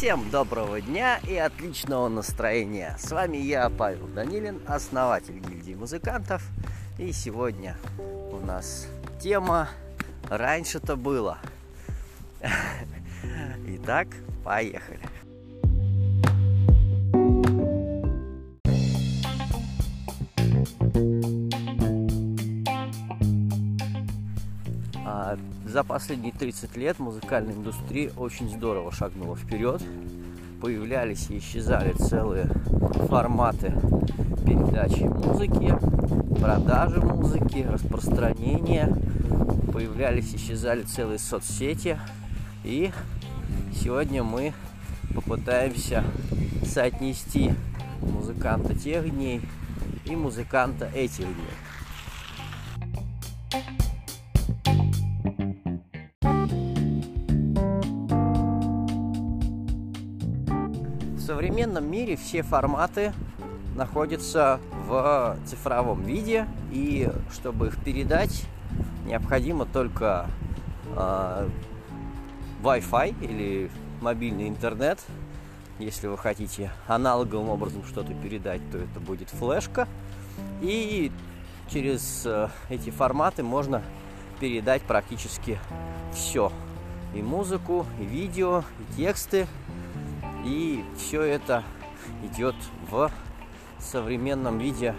Всем доброго дня и отличного настроения. С вами я, Павел Данилин, основатель гильдии музыкантов. И сегодня у нас тема «Раньше-то было». Итак, поехали. За последние 30 лет музыкальная индустрия очень здорово шагнула вперед. Появлялись и исчезали целые форматы передачи музыки, продажи музыки, распространения. Появлялись и исчезали целые соцсети. И сегодня мы попытаемся соотнести музыканта тех дней и музыканта этих дней. Современном мире все форматы находятся в цифровом виде, и чтобы их передать, необходимо только э, Wi-Fi или мобильный интернет. Если вы хотите аналоговым образом что-то передать, то это будет флешка. И через э, эти форматы можно передать практически все. И музыку, и видео, и тексты. И все это идет в современном виде,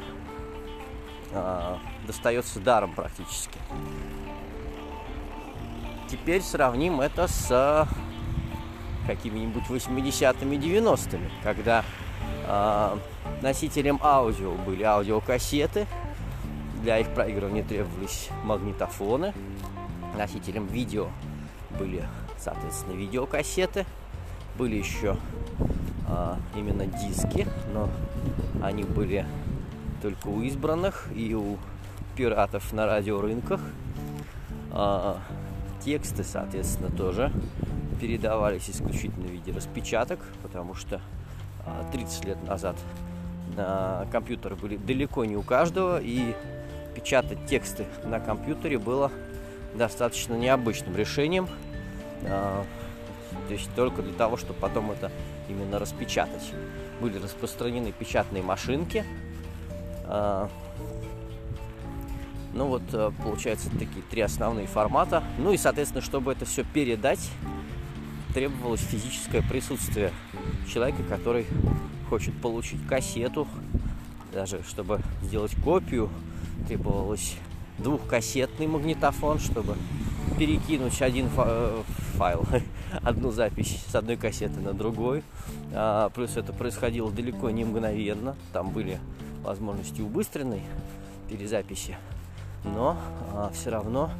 э, достается даром практически. Теперь сравним это с какими-нибудь 80-ми, 90-ми, когда э, носителем аудио были аудиокассеты, для их проигрывания требовались магнитофоны, носителем видео были, соответственно, видеокассеты, были еще э, именно диски, но они были только у избранных и у пиратов на радиорынках. Э, тексты, соответственно, тоже передавались исключительно в виде распечаток, потому что 30 лет назад компьютеры были далеко не у каждого, и печатать тексты на компьютере было достаточно необычным решением. То есть только для того, чтобы потом это именно распечатать. Были распространены печатные машинки. Ну вот, получается, такие три основные формата. Ну и, соответственно, чтобы это все передать, требовалось физическое присутствие человека, который хочет получить кассету. Даже чтобы сделать копию, требовалось двухкассетный магнитофон, чтобы перекинуть один файл, одну запись с одной кассеты на другой. А, плюс это происходило далеко не мгновенно. Там были возможности убыстренной перезаписи. Но а, все равно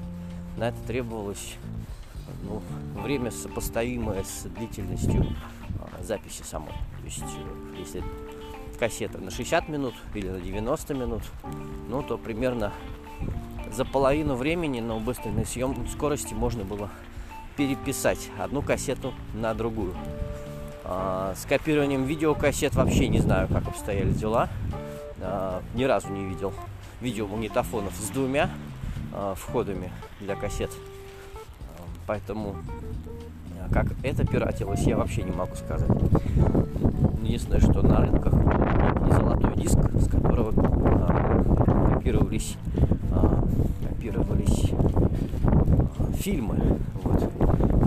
на это требовалось ну, время сопоставимое с длительностью а, записи самой. То есть, э, если кассета на 60 минут или на 90 минут, ну, то примерно за половину времени на убыстренной съем скорости можно было переписать одну кассету на другую. А, с копированием видеокассет вообще не знаю, как обстояли дела. А, ни разу не видел видеомагнитофонов с двумя а, входами для кассет. Поэтому как это пиратилось, я вообще не могу сказать. Единственное, что на рынках не золотой диск, с которого копировались, копировались фильмы.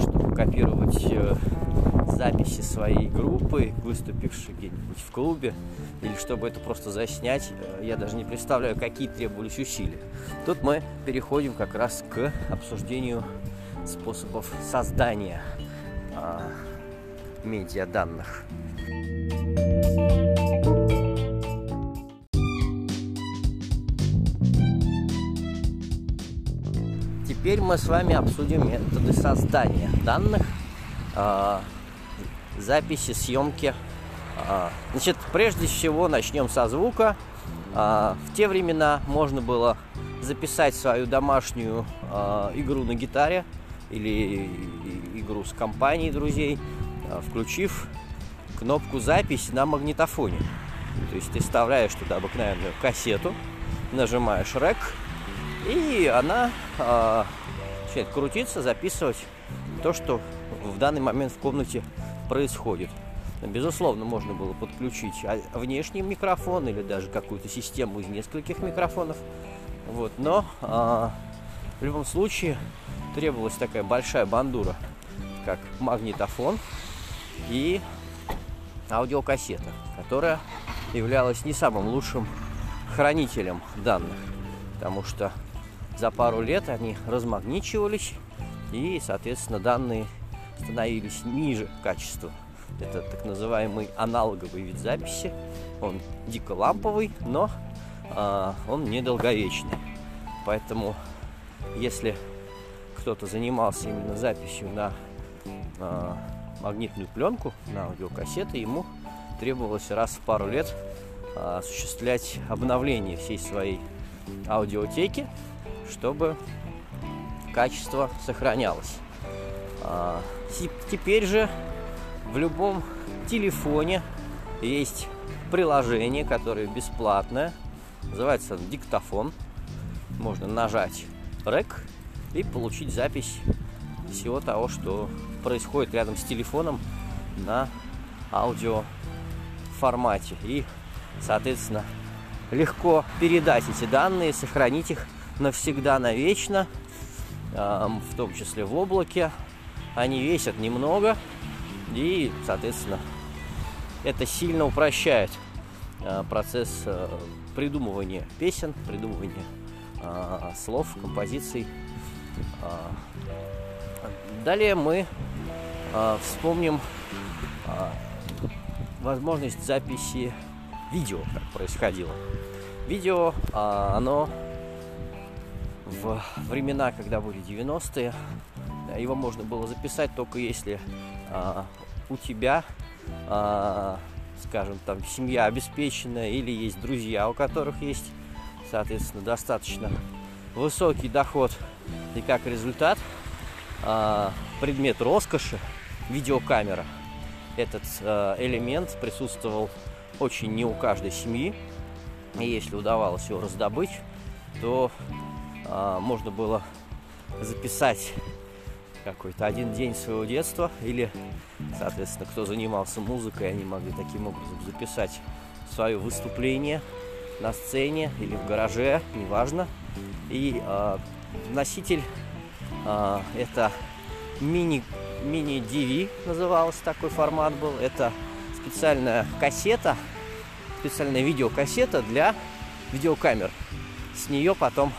Чтобы копировать а, записи своей группы, выступившей где-нибудь в клубе, или чтобы это просто заснять, я даже не представляю, какие требовались усилия. Тут мы переходим как раз к обсуждению способов создания а, медиаданных. Теперь мы с вами обсудим методы создания данных, э, записи, съемки. Э, значит, прежде всего начнем со звука. Э, в те времена можно было записать свою домашнюю э, игру на гитаре или игру с компанией друзей, э, включив кнопку запись на магнитофоне. То есть ты вставляешь туда обыкновенную кассету, нажимаешь рек, и она начинает крутиться, записывать то, что в данный момент в комнате происходит. Безусловно, можно было подключить внешний микрофон или даже какую-то систему из нескольких микрофонов. Вот, но а, в любом случае требовалась такая большая бандура, как магнитофон и аудиокассета, которая являлась не самым лучшим хранителем данных, потому что за пару лет они размагничивались и, соответственно, данные становились ниже качества. Это так называемый аналоговый вид записи. Он дико ламповый, но э, он недолговечный. Поэтому, если кто-то занимался именно записью на э, магнитную пленку, на аудиокассеты, ему требовалось раз в пару лет э, осуществлять обновление всей своей аудиотеки, чтобы качество сохранялось. А, теперь же в любом телефоне есть приложение, которое бесплатное. Называется диктофон. Можно нажать рек и получить запись всего того, что происходит рядом с телефоном на аудио формате. И, соответственно, легко передать эти данные, сохранить их навсегда, навечно, в том числе в облаке. Они весят немного, и, соответственно, это сильно упрощает а, процесс а, придумывания песен, придумывания а, слов, композиций. Далее мы вспомним возможность записи видео, как происходило. Видео, оно в времена, когда были 90-е, его можно было записать только если а, у тебя, а, скажем, там семья обеспеченная или есть друзья, у которых есть, соответственно, достаточно высокий доход. И как результат, а, предмет роскоши, видеокамера, этот а, элемент присутствовал очень не у каждой семьи. И если удавалось его раздобыть, то а, можно было записать какой-то один день своего детства или, соответственно, кто занимался музыкой, они могли таким образом записать свое выступление на сцене или в гараже, неважно. И э, носитель э, это мини мини DV назывался такой формат был. Это специальная кассета, специальная видеокассета для видеокамер. С нее потом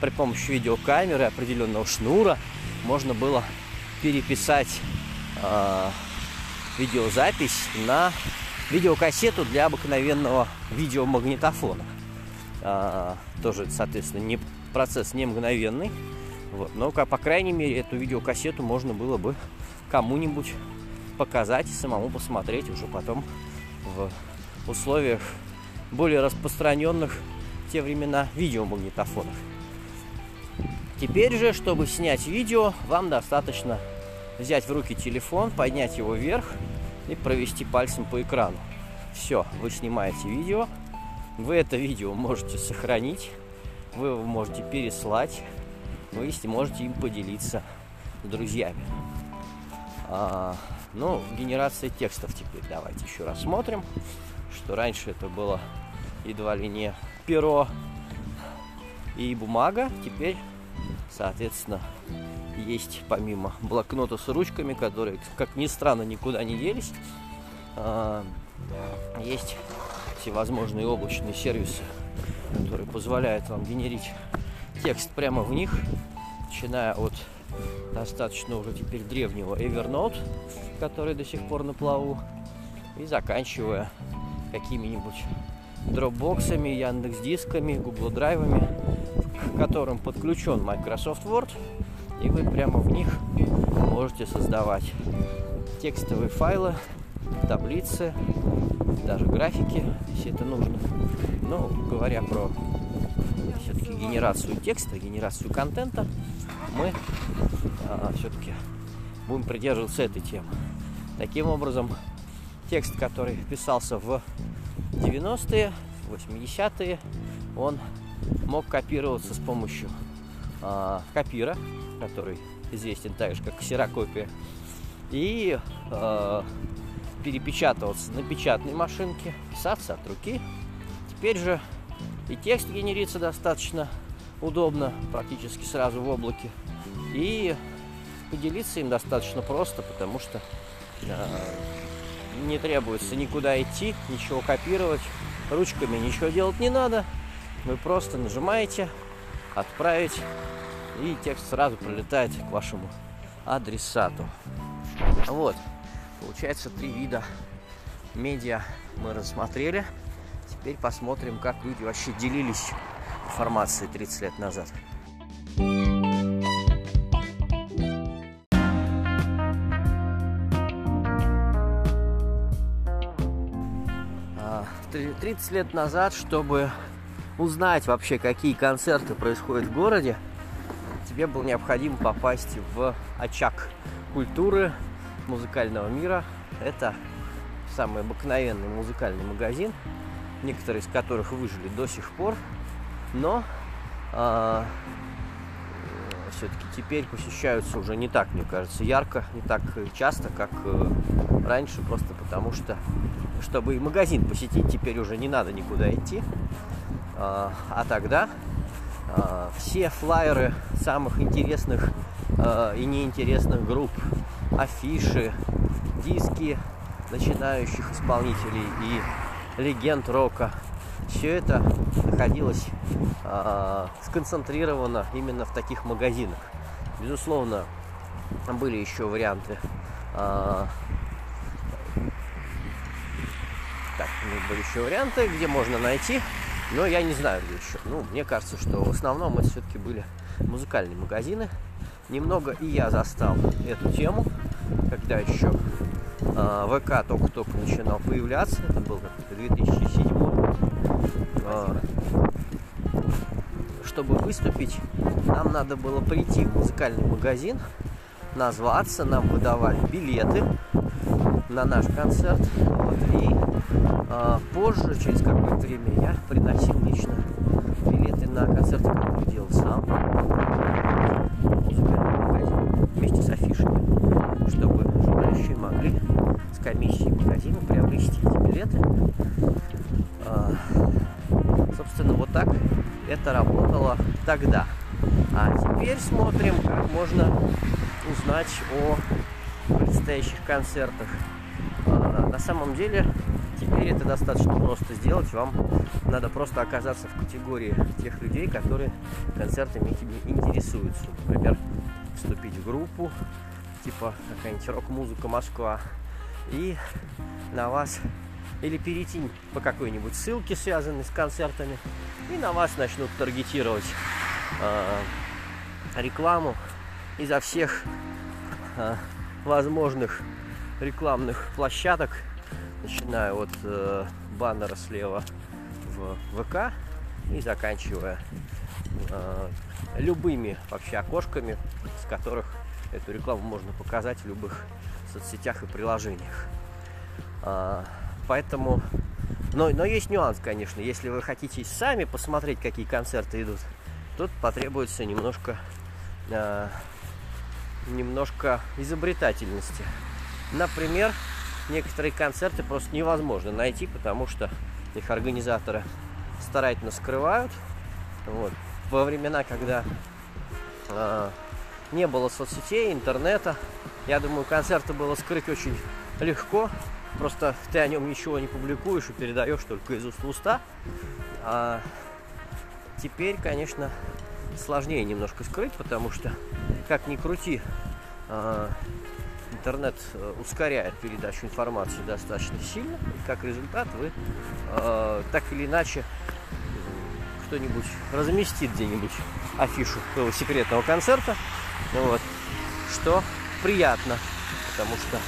при помощи видеокамеры определенного шнура можно было переписать э, видеозапись на видеокассету для обыкновенного видеомагнитофона. Э, тоже, соответственно, не, процесс не мгновенный. Вот. Но, по крайней мере, эту видеокассету можно было бы кому-нибудь показать и самому посмотреть уже потом в условиях более распространенных в те времена видеомагнитофонов. Теперь же, чтобы снять видео, вам достаточно взять в руки телефон, поднять его вверх и провести пальцем по экрану. Все, вы снимаете видео, вы это видео можете сохранить, вы его можете переслать, вы можете им поделиться с друзьями. А, ну, генерация текстов теперь давайте еще рассмотрим, что раньше это было едва ли не перо и бумага, теперь Соответственно, есть помимо блокнота с ручками, которые, как ни странно, никуда не делись, а, есть всевозможные облачные сервисы, которые позволяют вам генерить текст прямо в них, начиная от достаточно уже теперь древнего Evernote, который до сих пор на плаву, и заканчивая какими-нибудь дропбоксами, Яндекс Дисками, Google Драйвами, к которым подключен Microsoft Word, и вы прямо в них можете создавать текстовые файлы, таблицы, даже графики, если это нужно. Но говоря про все-таки генерацию текста, генерацию контента, мы а, все-таки будем придерживаться этой темы. Таким образом, текст, который писался в 90-е, 80-е, он мог копироваться с помощью э, копира, который известен также как ксерокопия. и э, перепечатываться на печатной машинке, писаться от руки. Теперь же и текст генерится достаточно удобно, практически сразу в облаке. И поделиться им достаточно просто, потому что э, не требуется никуда идти, ничего копировать, ручками ничего делать не надо. Вы просто нажимаете «Отправить», и текст сразу прилетает к вашему адресату. Вот, получается три вида медиа мы рассмотрели. Теперь посмотрим, как люди вообще делились информацией 30 лет назад. 30 лет назад, чтобы узнать вообще, какие концерты происходят в городе, тебе было необходимо попасть в очаг культуры музыкального мира. Это самый обыкновенный музыкальный магазин, некоторые из которых выжили до сих пор, но а, все-таки теперь посещаются уже не так, мне кажется, ярко, не так часто, как э, раньше, просто потому что чтобы и магазин посетить, теперь уже не надо никуда идти. А, а тогда а, все флайеры самых интересных а, и неинтересных групп, афиши, диски начинающих исполнителей и легенд рока, все это находилось сконцентрировано именно в таких магазинах. Безусловно, были еще варианты так, были еще варианты, где можно найти, но я не знаю, где еще. Ну, мне кажется, что в основном это все-таки были музыкальные магазины. Немного и я застал эту тему, когда еще э, ВК только-только начинал появляться. Это был как-то 2007 э, Чтобы выступить, нам надо было прийти в музыкальный магазин, назваться, нам выдавали билеты на наш концерт. Вот, и а, позже, через какое-то время, я приносил лично билеты на концерты, которые делал сам вместе с афишами, чтобы желающие могли с комиссией магазина приобрести эти билеты. А, собственно, вот так это работало тогда. А теперь смотрим, как можно узнать о предстоящих концертах. А, на самом деле Теперь это достаточно просто сделать. Вам надо просто оказаться в категории тех людей, которые концертами интересуются. Например, вступить в группу, типа какая-нибудь рок-музыка Москва, и на вас или перейти по какой-нибудь ссылке, связанной с концертами, и на вас начнут таргетировать э, рекламу изо всех э, возможных рекламных площадок, начиная от э, баннера слева в ВК и заканчивая э, любыми вообще окошками, с которых эту рекламу можно показать в любых соцсетях и приложениях. А, поэтому, но, но есть нюанс, конечно. Если вы хотите сами посмотреть, какие концерты идут, тут потребуется немножко, а, немножко изобретательности. Например, некоторые концерты просто невозможно найти, потому что их организаторы старательно скрывают. Вот. Во времена, когда э, не было соцсетей, интернета, я думаю, концерты было скрыть очень легко. Просто ты о нем ничего не публикуешь и передаешь только из уст в уста. А теперь, конечно, сложнее немножко скрыть, потому что, как ни крути, э, интернет э, ускоряет передачу информации достаточно сильно. И как результат вы э, так или иначе кто-нибудь разместит где-нибудь афишу этого секретного концерта. Вот, что приятно, потому что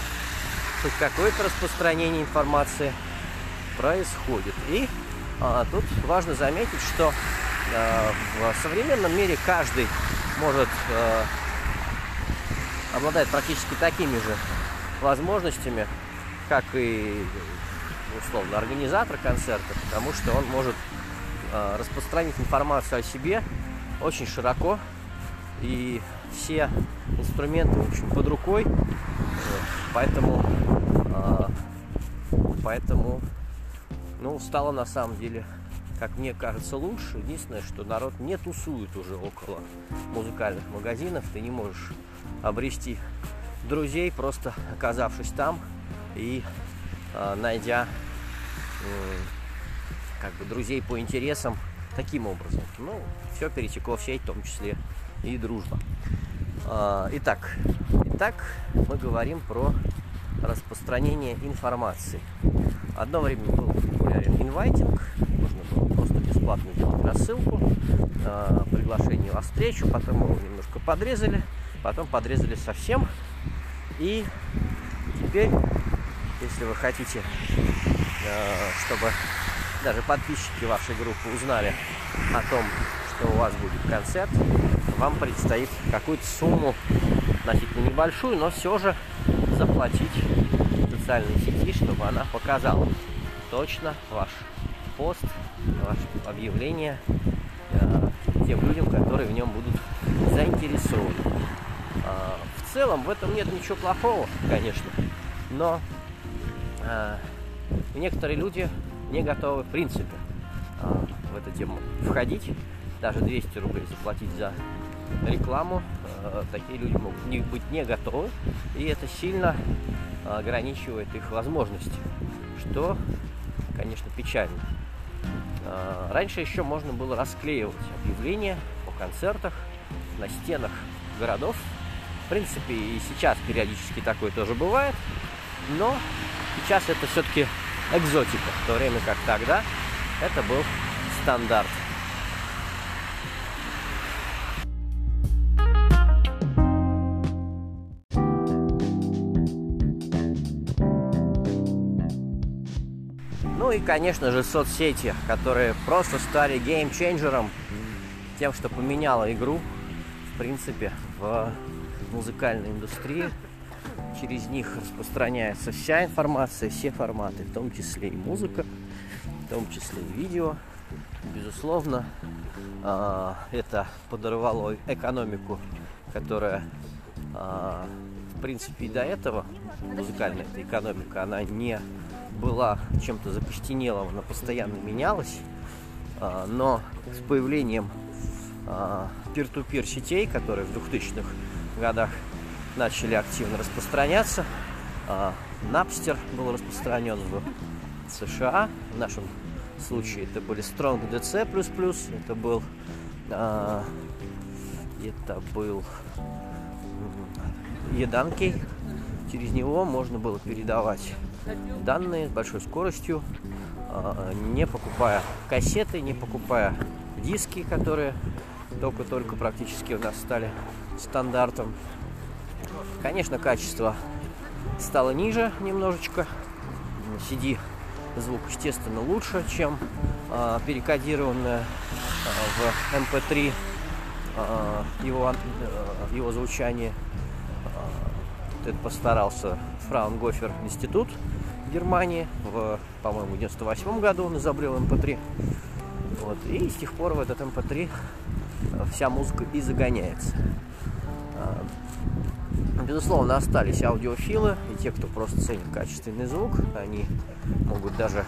хоть какое-то распространение информации происходит. И а, тут важно заметить, что а, в современном мире каждый может а, обладает практически такими же возможностями, как и условно организатор концерта, потому что он может э, распространить информацию о себе очень широко и все инструменты в общем под рукой. Поэтому, а, поэтому, ну, стало на самом деле, как мне кажется, лучше. Единственное, что народ не тусует уже около музыкальных магазинов. Ты не можешь обрести друзей, просто оказавшись там и э, найдя э, как бы друзей по интересам таким образом. Ну, все перетекло в сеть, в том числе и дружба. Э, итак, итак, мы говорим про распространение информации. Одно время был инвайтинг, можно было делать рассылку, э, приглашение во встречу, потом его немножко подрезали, потом подрезали совсем, и теперь, если вы хотите, э, чтобы даже подписчики вашей группы узнали о том, что у вас будет концерт, вам предстоит какую-то сумму, относительно небольшую, но все же заплатить социальной сети, чтобы она показала точно ваш пост, ваше объявление э, тем людям, которые в нем будут заинтересованы. Э, в целом в этом нет ничего плохого, конечно, но э, некоторые люди не готовы в принципе э, в эту тему входить. Даже 200 рублей заплатить за рекламу, э, такие люди могут не быть не готовы, и это сильно ограничивает их возможности, что, конечно, печально. Э, раньше еще можно было расклеивать объявления о концертах на стенах городов в принципе, и сейчас периодически такое тоже бывает, но сейчас это все-таки экзотика, в то время как тогда это был стандарт. Конечно же, соцсети, которые просто стали геймченджером, тем, что поменяло игру, в принципе, в музыкальной индустрии. Через них распространяется вся информация, все форматы, в том числе и музыка, в том числе и видео. Безусловно, а, это подорвало экономику, которая, а, в принципе, и до этого музыкальная экономика, она не была чем-то закостенелым, она постоянно менялась. А, но с появлением пир-ту-пир сетей, которые в 2000-х годах начали активно распространяться. Напстер был распространен в США. В нашем случае это были Strong DC++. Это был а, это был Еданкей. Через него можно было передавать данные с большой скоростью, а, не покупая кассеты, не покупая диски, которые только-только практически у нас стали стандартом. Конечно, качество стало ниже немножечко. CD звук, естественно, лучше, чем э, перекодированное э, в MP3 э, его, э, его звучание. Э, это постарался Фраунгофер институт Германии в, по-моему, 98 году он изобрел MP3. Вот, и с тех пор в этот MP3 вся музыка и загоняется. А, безусловно, остались аудиофилы и те, кто просто ценит качественный звук. Они могут даже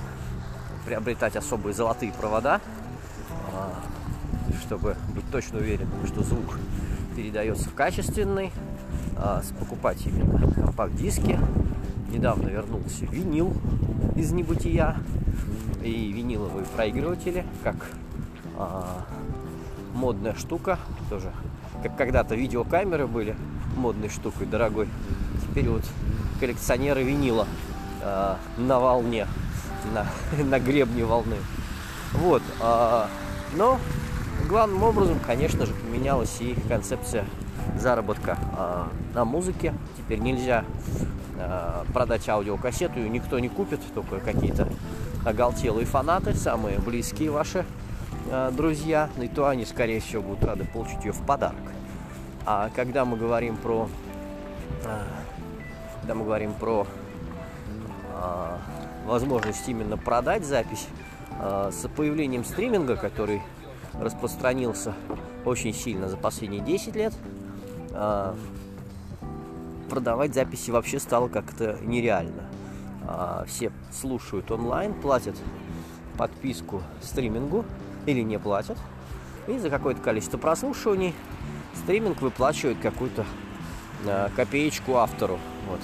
приобретать особые золотые провода, а, чтобы быть точно уверенным, что звук передается в качественный, а, покупать именно компакт-диски. Недавно вернулся винил из небытия и виниловые проигрыватели, как модная штука, тоже как когда-то видеокамеры были модной штукой, дорогой. Теперь вот коллекционеры винила э, на волне, на, на гребне волны. Вот. Э, но главным образом, конечно же, поменялась и концепция заработка э, на музыке. Теперь нельзя э, продать аудиокассету, ее никто не купит, только какие-то оголтелые фанаты, самые близкие ваши Э, друзья, и то они, скорее всего, будут рады получить ее в подарок. А когда мы говорим про, э, когда мы говорим про э, возможность именно продать запись, с появлением стриминга, который распространился очень сильно за последние 10 лет, продавать записи вообще стало как-то нереально. А, все слушают онлайн, платят подписку стримингу или не платят. И за какое-то количество прослушиваний стриминг выплачивает какую-то э, копеечку автору. Вот.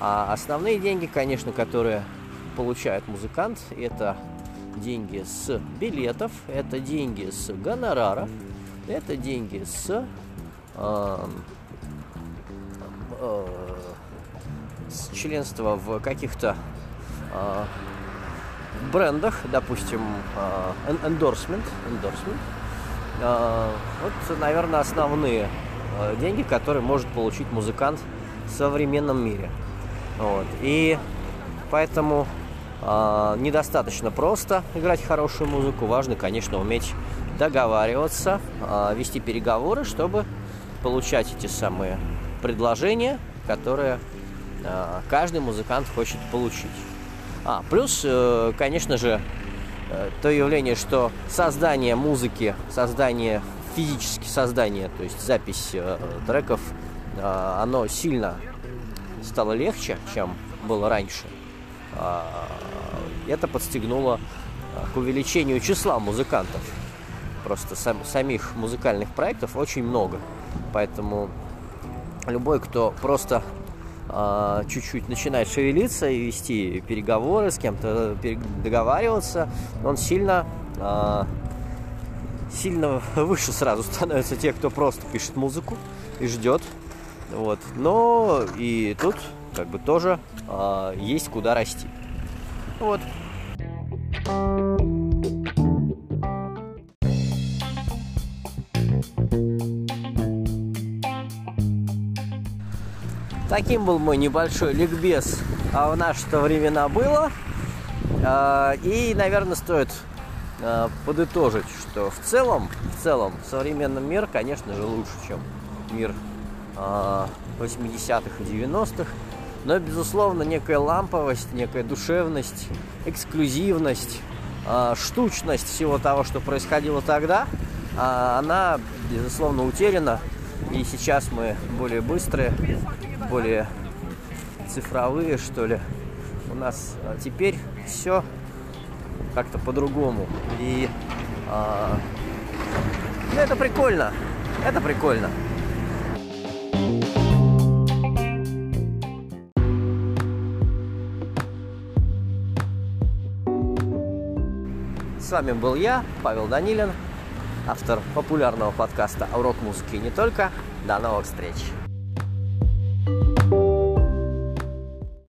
А основные деньги, конечно, которые получает музыкант, это деньги с билетов, это деньги с гонорара, это деньги с, с членства в каких-то э, брендах, допустим, э, endorsement, endorsement. Э, вот, наверное, основные э, деньги, которые может получить музыкант в современном мире. Вот. И поэтому э, недостаточно просто играть хорошую музыку. Важно, конечно, уметь договариваться, э, вести переговоры, чтобы получать эти самые предложения, которые э, каждый музыкант хочет получить. А, плюс, э, конечно же, э, то явление, что создание музыки, создание физически создание, то есть запись э, треков, э, оно сильно стало легче, чем было раньше. А, это подстегнуло к увеличению числа музыкантов. Просто сам, самих музыкальных проектов очень много. Поэтому любой, кто просто а, чуть-чуть начинает шевелиться и вести переговоры с кем-то, договариваться, он сильно а, сильно выше сразу становятся те, кто просто пишет музыку и ждет. Вот. Но и тут как бы тоже э, есть куда расти. Вот. Таким был мой небольшой ликбез а в наши-то времена было. А, и, наверное, стоит а, подытожить, что в целом, в целом, современный мир, конечно же, лучше, чем мир 80-х и 90-х. Но, безусловно, некая ламповость, некая душевность, эксклюзивность, штучность всего того, что происходило тогда, она, безусловно, утеряна. И сейчас мы более быстрые, более цифровые, что ли. У нас теперь все как-то по-другому. И а, ну, это прикольно. Это прикольно. С вами был я, Павел Данилин, автор популярного подкаста о рок-музыке и не только. До новых встреч!